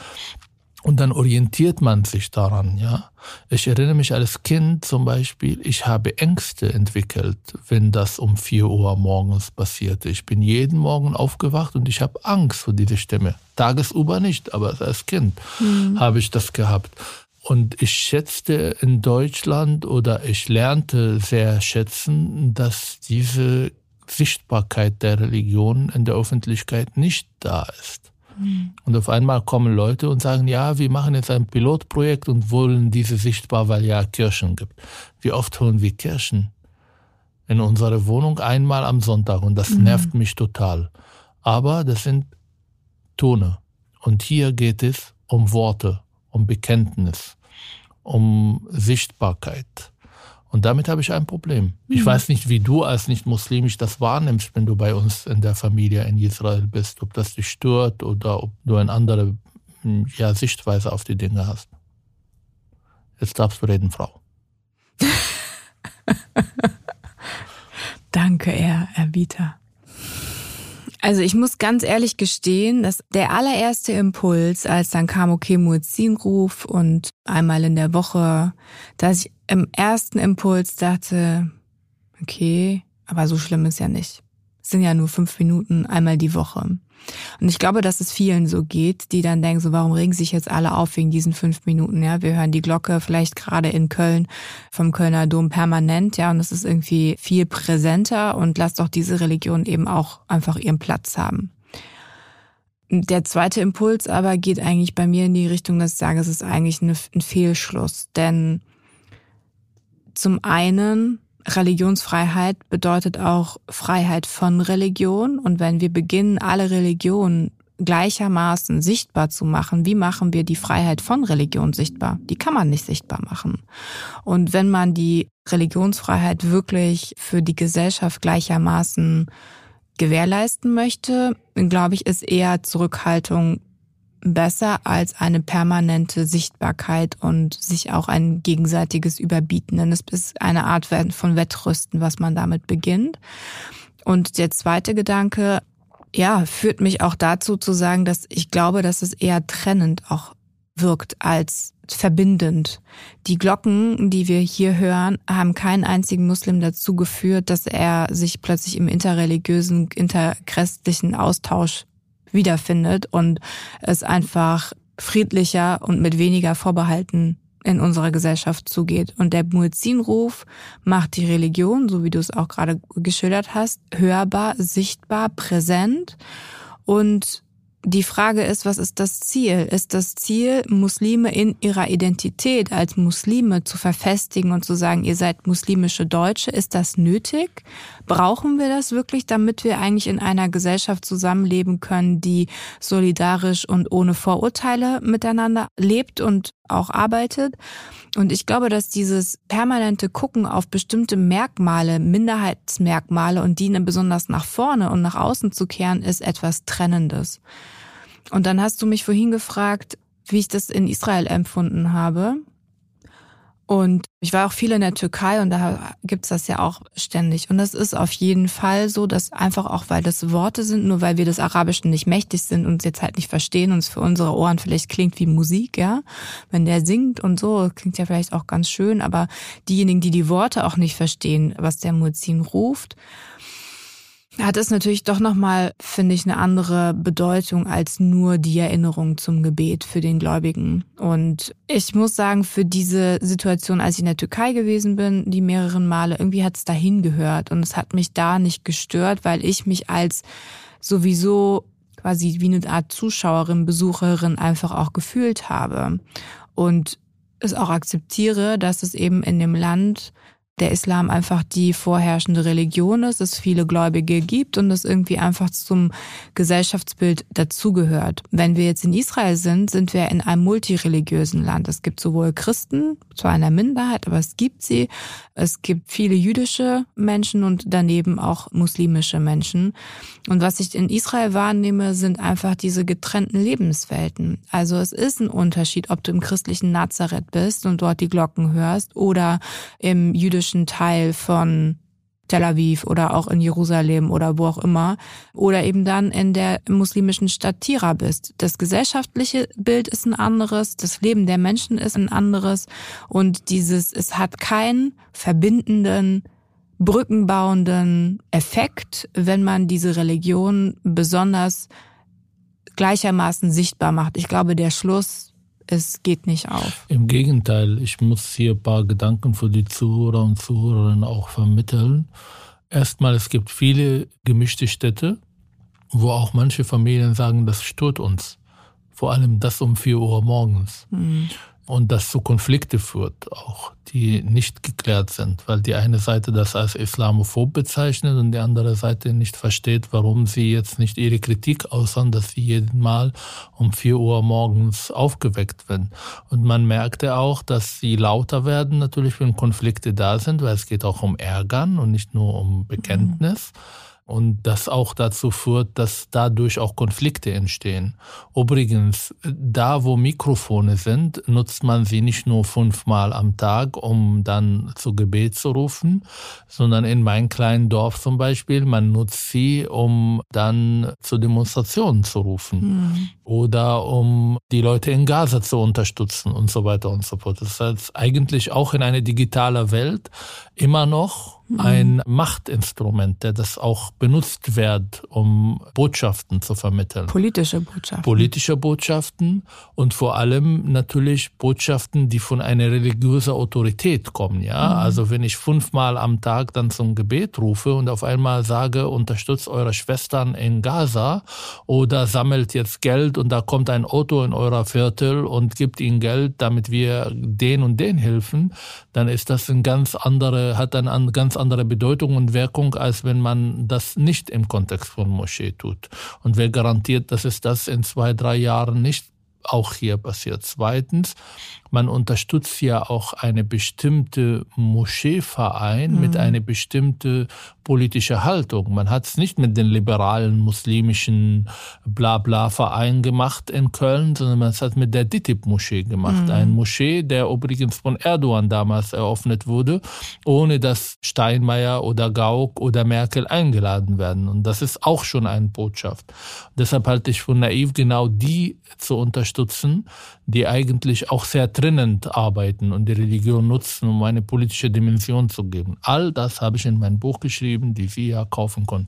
Und dann orientiert man sich daran, ja. Ich erinnere mich als Kind zum Beispiel, ich habe Ängste entwickelt, wenn das um vier Uhr morgens passierte. Ich bin jeden Morgen aufgewacht und ich habe Angst vor dieser Stimme. Tagesuber nicht, aber als Kind mhm. habe ich das gehabt. Und ich schätzte in Deutschland oder ich lernte sehr schätzen, dass diese Sichtbarkeit der Religion in der Öffentlichkeit nicht da ist. Mhm. Und auf einmal kommen Leute und sagen, ja, wir machen jetzt ein Pilotprojekt und wollen diese sichtbar, weil ja Kirchen gibt. Wie oft holen wir Kirchen in unsere Wohnung einmal am Sonntag und das mhm. nervt mich total. Aber das sind Tone. Und hier geht es um Worte, um Bekenntnis, um Sichtbarkeit. Und damit habe ich ein Problem. Mhm. Ich weiß nicht, wie du als nicht-muslimisch das wahrnimmst, wenn du bei uns in der Familie in Israel bist, ob das dich stört oder ob du eine andere hm, ja, Sichtweise auf die Dinge hast. Jetzt darfst du reden, Frau. Danke, Herr Erbieter. Also ich muss ganz ehrlich gestehen, dass der allererste Impuls, als dann kam, okay, Muezzinruf und einmal in der Woche, dass ich im ersten Impuls dachte, okay, aber so schlimm ist ja nicht. Es sind ja nur fünf Minuten einmal die Woche. Und ich glaube, dass es vielen so geht, die dann denken, so warum regen sich jetzt alle auf wegen diesen fünf Minuten? Ja, wir hören die Glocke vielleicht gerade in Köln vom Kölner Dom permanent, ja, und es ist irgendwie viel präsenter und lasst doch diese Religion eben auch einfach ihren Platz haben. Der zweite Impuls aber geht eigentlich bei mir in die Richtung, dass ich sage, es ist eigentlich ein Fehlschluss. Denn zum einen Religionsfreiheit bedeutet auch Freiheit von Religion. Und wenn wir beginnen, alle Religionen gleichermaßen sichtbar zu machen, wie machen wir die Freiheit von Religion sichtbar? Die kann man nicht sichtbar machen. Und wenn man die Religionsfreiheit wirklich für die Gesellschaft gleichermaßen gewährleisten möchte, glaube ich, ist eher Zurückhaltung besser als eine permanente Sichtbarkeit und sich auch ein gegenseitiges Überbieten. Denn es ist eine Art von Wettrüsten, was man damit beginnt. Und der zweite Gedanke, ja, führt mich auch dazu zu sagen, dass ich glaube, dass es eher trennend auch wirkt als verbindend. Die Glocken, die wir hier hören, haben keinen einzigen Muslim dazu geführt, dass er sich plötzlich im interreligiösen, interchristlichen Austausch wiederfindet und es einfach friedlicher und mit weniger Vorbehalten in unserer Gesellschaft zugeht. Und der Muezzinruf macht die Religion, so wie du es auch gerade geschildert hast, hörbar, sichtbar, präsent und die Frage ist, was ist das Ziel? Ist das Ziel, Muslime in ihrer Identität als Muslime zu verfestigen und zu sagen, ihr seid muslimische Deutsche? Ist das nötig? Brauchen wir das wirklich, damit wir eigentlich in einer Gesellschaft zusammenleben können, die solidarisch und ohne Vorurteile miteinander lebt und auch arbeitet? Und ich glaube, dass dieses permanente Gucken auf bestimmte Merkmale, Minderheitsmerkmale und die besonders nach vorne und nach außen zu kehren, ist etwas Trennendes. Und dann hast du mich vorhin gefragt, wie ich das in Israel empfunden habe. Und ich war auch viel in der Türkei und da gibt's das ja auch ständig. Und das ist auf jeden Fall so, dass einfach auch, weil das Worte sind, nur weil wir des Arabischen nicht mächtig sind und es jetzt halt nicht verstehen und es für unsere Ohren vielleicht klingt wie Musik, ja. Wenn der singt und so, klingt ja vielleicht auch ganz schön, aber diejenigen, die die Worte auch nicht verstehen, was der Muezzin ruft, hat es natürlich doch nochmal, finde ich, eine andere Bedeutung als nur die Erinnerung zum Gebet für den Gläubigen. Und ich muss sagen, für diese Situation, als ich in der Türkei gewesen bin, die mehreren Male, irgendwie hat es dahin gehört und es hat mich da nicht gestört, weil ich mich als sowieso quasi wie eine Art Zuschauerin, Besucherin einfach auch gefühlt habe. Und es auch akzeptiere, dass es eben in dem Land der Islam einfach die vorherrschende Religion ist, es viele Gläubige gibt und es irgendwie einfach zum Gesellschaftsbild dazugehört. Wenn wir jetzt in Israel sind, sind wir in einem multireligiösen Land. Es gibt sowohl Christen, zwar in der Minderheit, aber es gibt sie. Es gibt viele jüdische Menschen und daneben auch muslimische Menschen. Und was ich in Israel wahrnehme, sind einfach diese getrennten Lebenswelten. Also es ist ein Unterschied, ob du im christlichen Nazareth bist und dort die Glocken hörst oder im jüdischen jüdischen Teil von Tel Aviv oder auch in Jerusalem oder wo auch immer oder eben dann in der muslimischen Stadt Tira bist. Das gesellschaftliche Bild ist ein anderes, das Leben der Menschen ist ein anderes und dieses, es hat keinen verbindenden, brückenbauenden Effekt, wenn man diese Religion besonders gleichermaßen sichtbar macht. Ich glaube, der Schluss es geht nicht auf. Im Gegenteil, ich muss hier ein paar Gedanken für die Zuhörer und Zuhörerinnen auch vermitteln. Erstmal, es gibt viele gemischte Städte, wo auch manche Familien sagen, das stört uns. Vor allem das um vier Uhr morgens. Mhm und das zu Konflikte führt, auch die nicht geklärt sind, weil die eine Seite das als islamophob bezeichnet und die andere Seite nicht versteht, warum sie jetzt nicht ihre Kritik äußern, dass sie jeden Mal um vier Uhr morgens aufgeweckt werden. Und man merkte auch, dass sie lauter werden, natürlich, wenn Konflikte da sind, weil es geht auch um Ärgern und nicht nur um Bekenntnis. Mhm und das auch dazu führt, dass dadurch auch Konflikte entstehen. Übrigens, da wo Mikrofone sind, nutzt man sie nicht nur fünfmal am Tag, um dann zu Gebet zu rufen, sondern in meinem kleinen Dorf zum Beispiel, man nutzt sie, um dann zu Demonstrationen zu rufen mhm. oder um die Leute in Gaza zu unterstützen und so weiter und so fort. Das heißt, eigentlich auch in einer digitalen Welt immer noch ein mhm. Machtinstrument, der das auch benutzt wird, um Botschaften zu vermitteln. Politische Botschaften. Politische Botschaften und vor allem natürlich Botschaften, die von einer religiösen Autorität kommen. Ja, mhm. also wenn ich fünfmal am Tag dann zum Gebet rufe und auf einmal sage, unterstützt eure Schwestern in Gaza oder sammelt jetzt Geld und da kommt ein Auto in eurer Viertel und gibt ihnen Geld, damit wir den und den helfen, dann ist das ein ganz andere, hat ein ganz andere Bedeutung und Wirkung, als wenn man das nicht im Kontext von Moschee tut. Und wer garantiert, dass es das in zwei, drei Jahren nicht auch hier passiert. Zweitens, man unterstützt ja auch eine bestimmte Moscheeverein mhm. mit einer bestimmten politischen Haltung. Man hat es nicht mit den liberalen muslimischen Blabla-Verein gemacht in Köln, sondern man hat es mit der DITIB-Moschee gemacht. Mhm. Ein Moschee, der übrigens von Erdogan damals eröffnet wurde, ohne dass Steinmeier oder Gauck oder Merkel eingeladen werden. Und das ist auch schon eine Botschaft. Deshalb halte ich von naiv, genau die zu unterstützen, die eigentlich auch sehr trennend arbeiten und die Religion nutzen, um eine politische Dimension zu geben. All das habe ich in meinem Buch geschrieben, die Sie ja kaufen konnten.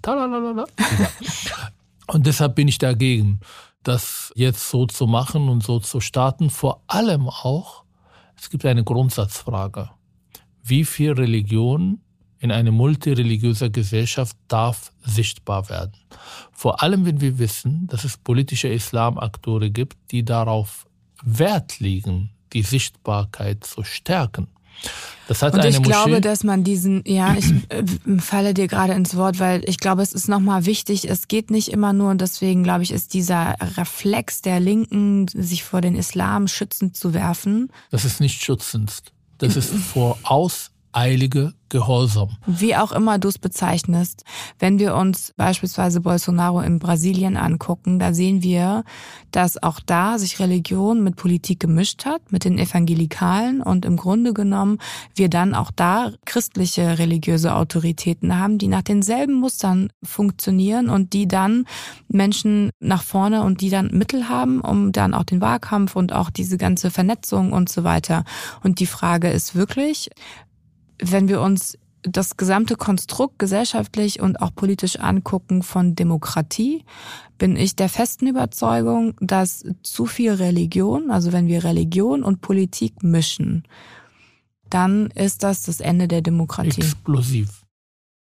Und deshalb bin ich dagegen, das jetzt so zu machen und so zu starten. Vor allem auch, es gibt eine Grundsatzfrage. Wie viel Religion in einer multireligiösen Gesellschaft darf sichtbar werden? Vor allem, wenn wir wissen, dass es politische Islamakteure gibt, die darauf Wert legen, die Sichtbarkeit zu stärken. Das hat und eine ich Moschee glaube, dass man diesen, ja, ich äh, falle dir gerade ins Wort, weil ich glaube, es ist nochmal wichtig, es geht nicht immer nur und deswegen glaube ich, ist dieser Reflex der Linken, sich vor den Islam schützend zu werfen. Das ist nicht schützend. Das ist voraus eilige Gehorsam. Wie auch immer du es bezeichnest. Wenn wir uns beispielsweise Bolsonaro in Brasilien angucken, da sehen wir, dass auch da sich Religion mit Politik gemischt hat, mit den Evangelikalen und im Grunde genommen wir dann auch da christliche religiöse Autoritäten haben, die nach denselben Mustern funktionieren und die dann Menschen nach vorne und die dann Mittel haben, um dann auch den Wahlkampf und auch diese ganze Vernetzung und so weiter. Und die Frage ist wirklich, wenn wir uns das gesamte Konstrukt gesellschaftlich und auch politisch angucken von Demokratie, bin ich der festen Überzeugung, dass zu viel Religion, also wenn wir Religion und Politik mischen, dann ist das das Ende der Demokratie. Explosiv.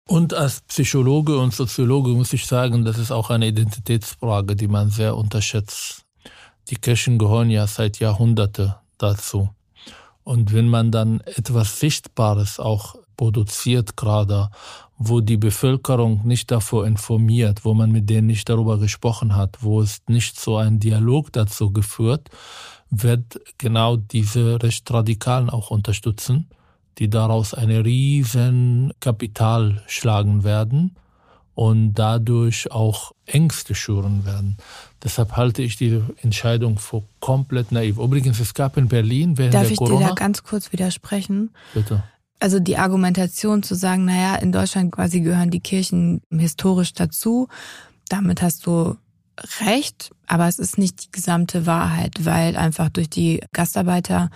Und als Psychologe und Soziologe muss ich sagen, das ist auch eine Identitätsfrage, die man sehr unterschätzt. Die Kirchen gehören ja seit Jahrhunderten dazu. Und wenn man dann etwas Sichtbares auch produziert gerade, wo die Bevölkerung nicht davor informiert, wo man mit denen nicht darüber gesprochen hat, wo es nicht so ein Dialog dazu geführt, wird genau diese Rechtsradikalen auch unterstützen, die daraus eine riesen Kapital schlagen werden und dadurch auch Ängste schüren werden. Deshalb halte ich die Entscheidung für komplett naiv. Übrigens, es gab in Berlin während Darf der ich Corona... dir da ganz kurz widersprechen? Bitte also die Argumentation zu sagen, naja, in Deutschland quasi gehören die Kirchen historisch dazu, damit hast du recht, aber es ist nicht die gesamte Wahrheit, weil einfach durch die Gastarbeiter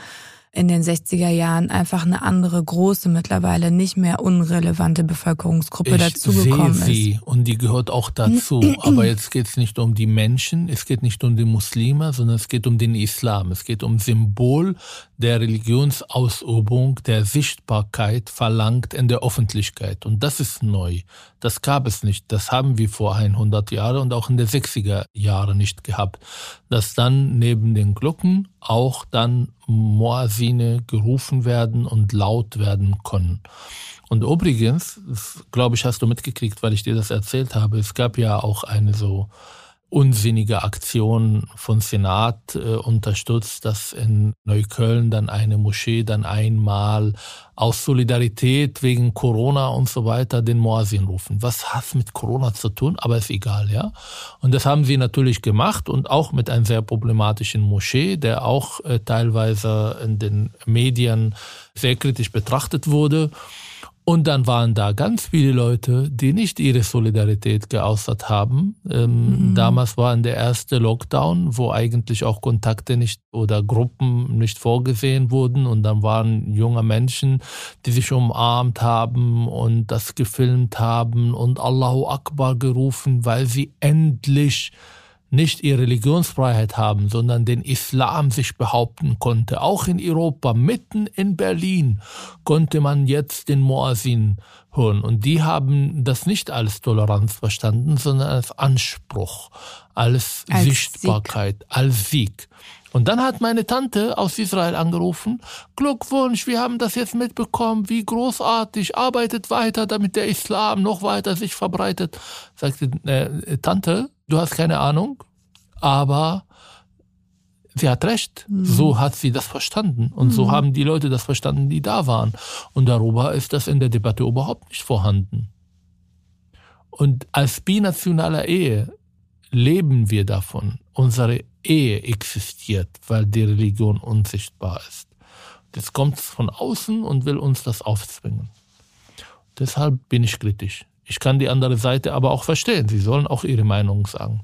in den 60er Jahren einfach eine andere große, mittlerweile nicht mehr unrelevante Bevölkerungsgruppe dazugekommen ist. Sie und die gehört auch dazu. Aber jetzt geht es nicht um die Menschen, es geht nicht um die Muslime, sondern es geht um den Islam. Es geht um Symbol der Religionsausübung, der Sichtbarkeit verlangt in der Öffentlichkeit. Und das ist neu. Das gab es nicht. Das haben wir vor 100 Jahren und auch in den 60er Jahren nicht gehabt. Dass dann neben den Glocken auch dann Moasine gerufen werden und laut werden können. Und übrigens, glaube ich, hast du mitgekriegt, weil ich dir das erzählt habe, es gab ja auch eine so unsinnige Aktion von Senat äh, unterstützt, dass in Neukölln dann eine Moschee dann einmal aus Solidarität wegen Corona und so weiter den Moasin rufen. Was hat mit Corona zu tun? Aber ist egal, ja. Und das haben sie natürlich gemacht und auch mit einem sehr problematischen Moschee, der auch äh, teilweise in den Medien sehr kritisch betrachtet wurde. Und dann waren da ganz viele Leute, die nicht ihre Solidarität geäußert haben. Ähm, mhm. Damals war der erste Lockdown, wo eigentlich auch Kontakte nicht oder Gruppen nicht vorgesehen wurden. Und dann waren junge Menschen, die sich umarmt haben und das gefilmt haben und Allahu Akbar gerufen, weil sie endlich nicht ihre Religionsfreiheit haben, sondern den Islam sich behaupten konnte. Auch in Europa, mitten in Berlin, konnte man jetzt den Moasin hören. Und die haben das nicht als Toleranz verstanden, sondern als Anspruch, als, als Sichtbarkeit, Sieg. als Sieg. Und dann hat meine Tante aus Israel angerufen, Glückwunsch, wir haben das jetzt mitbekommen, wie großartig, arbeitet weiter, damit der Islam noch weiter sich verbreitet. Sagte, äh, Tante, du hast keine Ahnung, aber sie hat recht. Mhm. So hat sie das verstanden. Und mhm. so haben die Leute das verstanden, die da waren. Und darüber ist das in der Debatte überhaupt nicht vorhanden. Und als binationaler Ehe leben wir davon. Unsere Ehe existiert, weil die Religion unsichtbar ist. Jetzt kommt es von außen und will uns das aufzwingen. Deshalb bin ich kritisch. Ich kann die andere Seite aber auch verstehen. Sie sollen auch ihre Meinung sagen.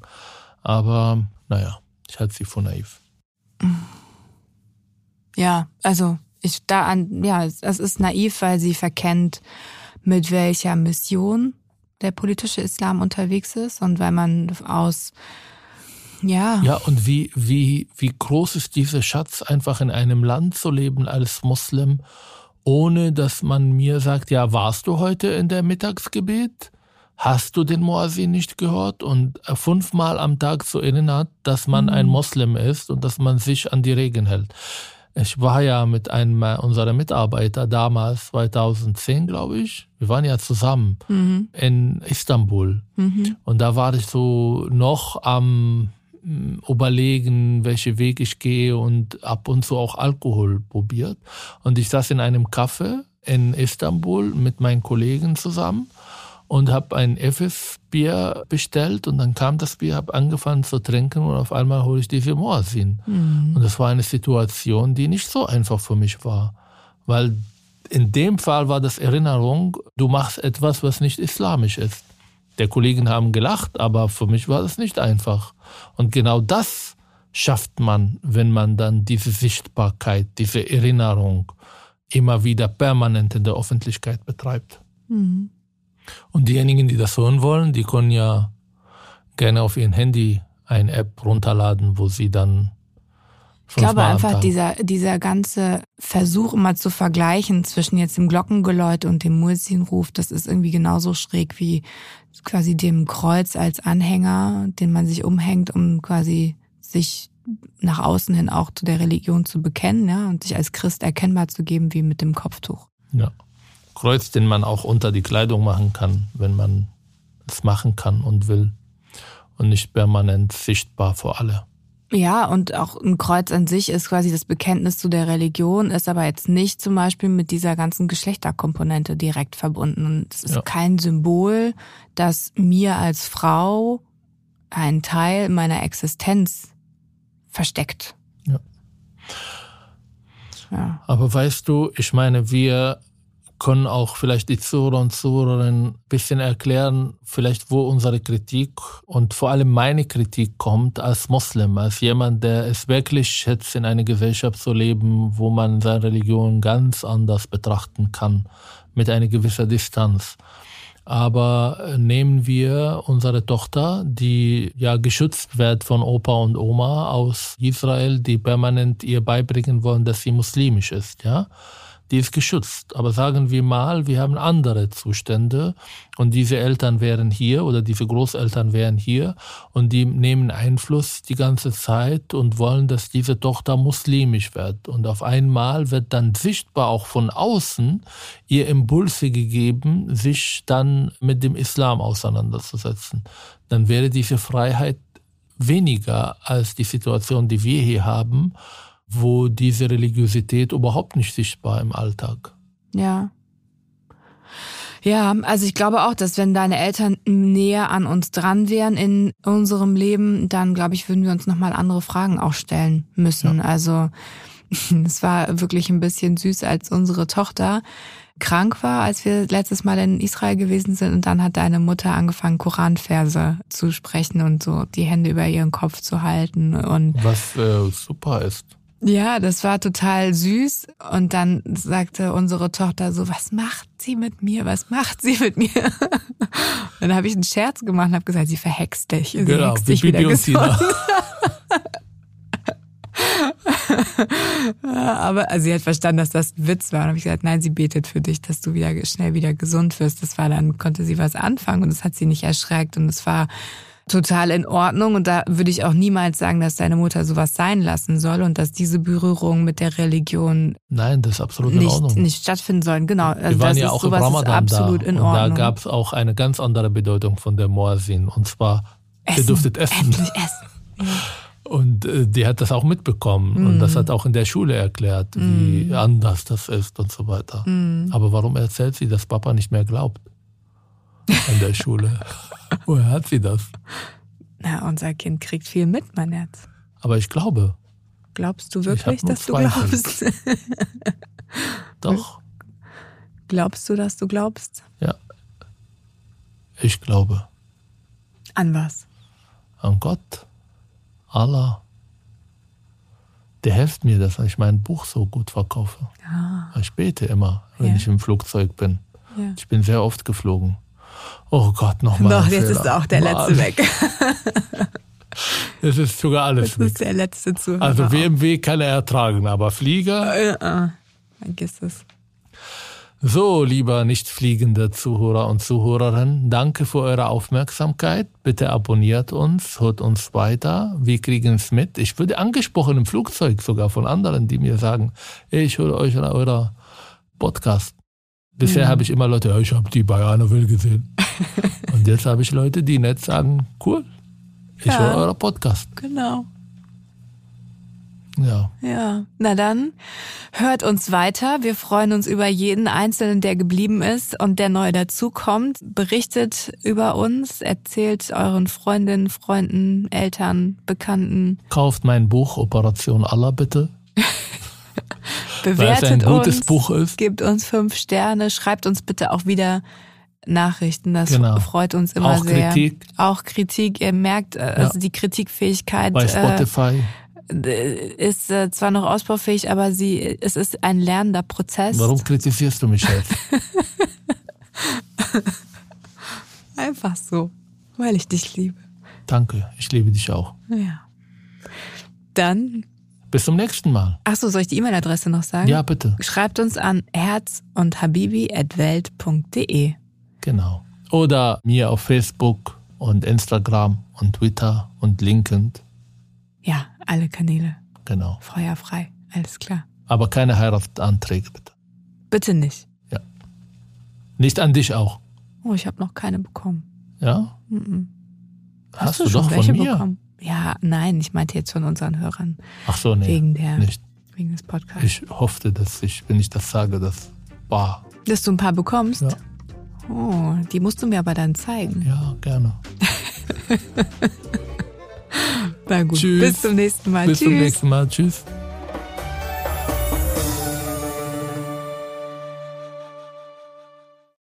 Aber naja, ich halte sie für naiv. Ja, also ich da an, ja, es ist naiv, weil sie verkennt, mit welcher Mission der politische Islam unterwegs ist und weil man aus ja. Ja, und wie, wie, wie groß ist dieser Schatz, einfach in einem Land zu leben als Muslim, ohne dass man mir sagt, ja, warst du heute in der Mittagsgebet? Hast du den Moasin nicht gehört? Und fünfmal am Tag zu erinnert, dass man mhm. ein Moslem ist und dass man sich an die Regeln hält. Ich war ja mit einem unserer Mitarbeiter damals, 2010, glaube ich. Wir waren ja zusammen mhm. in Istanbul. Mhm. Und da war ich so noch am überlegen, welche Weg ich gehe und ab und zu auch Alkohol probiert. Und ich saß in einem Café in Istanbul mit meinen Kollegen zusammen und habe ein Efes-Bier bestellt und dann kam das Bier, habe angefangen zu trinken und auf einmal hole ich diese Moasin. Mhm. Und das war eine Situation, die nicht so einfach für mich war, weil in dem Fall war das Erinnerung, du machst etwas, was nicht islamisch ist. Der Kollegen haben gelacht, aber für mich war das nicht einfach. Und genau das schafft man, wenn man dann diese Sichtbarkeit, diese Erinnerung immer wieder permanent in der Öffentlichkeit betreibt. Mhm. Und diejenigen, die das hören wollen, die können ja gerne auf ihrem Handy eine App runterladen, wo sie dann ich glaube einfach, dieser, dieser ganze Versuch immer zu vergleichen zwischen jetzt dem Glockengeläut und dem Muezzinruf, das ist irgendwie genauso schräg wie quasi dem Kreuz als Anhänger, den man sich umhängt, um quasi sich nach außen hin auch zu der Religion zu bekennen, ja, und sich als Christ erkennbar zu geben, wie mit dem Kopftuch. Ja. Kreuz, den man auch unter die Kleidung machen kann, wenn man es machen kann und will. Und nicht permanent sichtbar vor alle. Ja, und auch ein Kreuz an sich ist quasi das Bekenntnis zu der Religion, ist aber jetzt nicht zum Beispiel mit dieser ganzen Geschlechterkomponente direkt verbunden. Und es ist ja. kein Symbol, das mir als Frau einen Teil meiner Existenz versteckt. Ja. ja. Aber weißt du, ich meine, wir können auch vielleicht die Zuhörer und Zuhörerinnen ein bisschen erklären, vielleicht wo unsere Kritik und vor allem meine Kritik kommt als Muslim, als jemand, der es wirklich schätzt, in einer Gesellschaft zu leben, wo man seine Religion ganz anders betrachten kann, mit einer gewissen Distanz. Aber nehmen wir unsere Tochter, die ja geschützt wird von Opa und Oma aus Israel, die permanent ihr beibringen wollen, dass sie muslimisch ist, ja die ist geschützt. Aber sagen wir mal, wir haben andere Zustände und diese Eltern wären hier oder diese Großeltern wären hier und die nehmen Einfluss die ganze Zeit und wollen, dass diese Tochter muslimisch wird. Und auf einmal wird dann sichtbar auch von außen ihr Impulse gegeben, sich dann mit dem Islam auseinanderzusetzen. Dann wäre diese Freiheit weniger als die Situation, die wir hier haben, wo diese Religiosität überhaupt nicht sichtbar im Alltag. Ja. Ja, also ich glaube auch, dass wenn deine Eltern näher an uns dran wären in unserem Leben, dann glaube ich, würden wir uns nochmal andere Fragen auch stellen müssen. Ja. Also es war wirklich ein bisschen süß, als unsere Tochter krank war, als wir letztes Mal in Israel gewesen sind und dann hat deine Mutter angefangen, Koranverse zu sprechen und so die Hände über ihren Kopf zu halten und was äh, super ist. Ja, das war total süß. Und dann sagte unsere Tochter so, was macht sie mit mir? Was macht sie mit mir? Und dann habe ich einen Scherz gemacht und habe gesagt, sie verhext dich. Sie genau, hext dich wieder gesund. Aber also sie hat verstanden, dass das ein Witz war. Und habe ich gesagt, nein, sie betet für dich, dass du wieder schnell wieder gesund wirst. Das war dann, konnte sie was anfangen und es hat sie nicht erschreckt. Und es war total in Ordnung und da würde ich auch niemals sagen, dass deine Mutter sowas sein lassen soll und dass diese Berührung mit der Religion Nein, das ist absolut nicht, in Ordnung. nicht stattfinden sollen. Genau, also Wir waren das ja ist, auch im sowas Ramadan ist absolut da in und Ordnung. da gab es auch eine ganz andere Bedeutung von der Moasin und zwar essen, ihr dürftet essen. Endlich essen. Und äh, die hat das auch mitbekommen mm. und das hat auch in der Schule erklärt, wie mm. anders das ist und so weiter. Mm. Aber warum erzählt sie, dass Papa nicht mehr glaubt in der Schule? Woher hat sie das? Na, unser Kind kriegt viel mit, mein Herz. Aber ich glaube. Glaubst du wirklich, dass du glaubst? Doch. Glaubst du, dass du glaubst? Ja. Ich glaube. An was? An Gott. Allah. Der hilft mir, dass ich mein Buch so gut verkaufe. Ah. Ich bete immer, wenn ja. ich im Flugzeug bin. Ja. Ich bin sehr oft geflogen. Oh Gott, nochmal. Noch, jetzt ist auch der Mann. letzte weg. Es ist sogar alles das weg. Das ist der letzte Zuhörer. Also BMW kann er ertragen, aber Flieger? Äh, äh, vergiss es. So, lieber nicht fliegende Zuhörer und Zuhörerinnen, danke für eure Aufmerksamkeit. Bitte abonniert uns, hört uns weiter. Wir kriegen es mit. Ich wurde angesprochen im Flugzeug sogar von anderen, die mir sagen, ich höre euch an eurer Podcast. Bisher mhm. habe ich immer Leute, ja, ich habe die bei Will gesehen. Und jetzt habe ich Leute, die nett sagen, cool, ich ja, höre euren Podcast. Genau. Ja. Ja. Na dann, hört uns weiter. Wir freuen uns über jeden Einzelnen, der geblieben ist und der neu dazukommt. Berichtet über uns, erzählt euren Freundinnen, Freunden, Eltern, Bekannten. Kauft mein Buch Operation Allah bitte. Bewertet ein gutes uns, Buch ist. Gebt uns fünf Sterne, schreibt uns bitte auch wieder Nachrichten, das genau. freut uns immer auch sehr. Kritik. Auch Kritik, ihr merkt, äh, also ja. die Kritikfähigkeit. Bei Spotify. Äh, ist äh, zwar noch ausbaufähig, aber sie, es ist ein lernender Prozess. Warum kritisierst du mich jetzt? einfach so, weil ich dich liebe. Danke, ich liebe dich auch. Ja. Dann, Bis zum nächsten Mal. ach so, soll ich die E-Mail-Adresse noch sagen? Ja, bitte. Schreibt uns an herz und habibi@welt.de. Genau. Oder mir auf Facebook und Instagram und Twitter und LinkedIn. Ja, alle Kanäle. Genau. Feuerfrei. Alles klar. Aber keine Heiratsanträge, bitte. Bitte nicht. Nicht an dich auch. Oh, ich habe noch keine bekommen. Ja? Mhm. Hast, du, du, schon doch welche von mir. bekommen? Ja, nein, ich meinte jetzt von unseren Hörern. Ach so, nee. Wegen der, Nicht. wegen des Podcasts. Ich hoffte, dass ich, wenn ich das sage, das war. Dass du ein paar bekommst? Ja. Oh, die musst du mir aber dann zeigen. Ja, gerne. Na gut. Tschüss. Bis zum nächsten Mal. Bis Tschüss. zum nächsten Mal. Tschüss.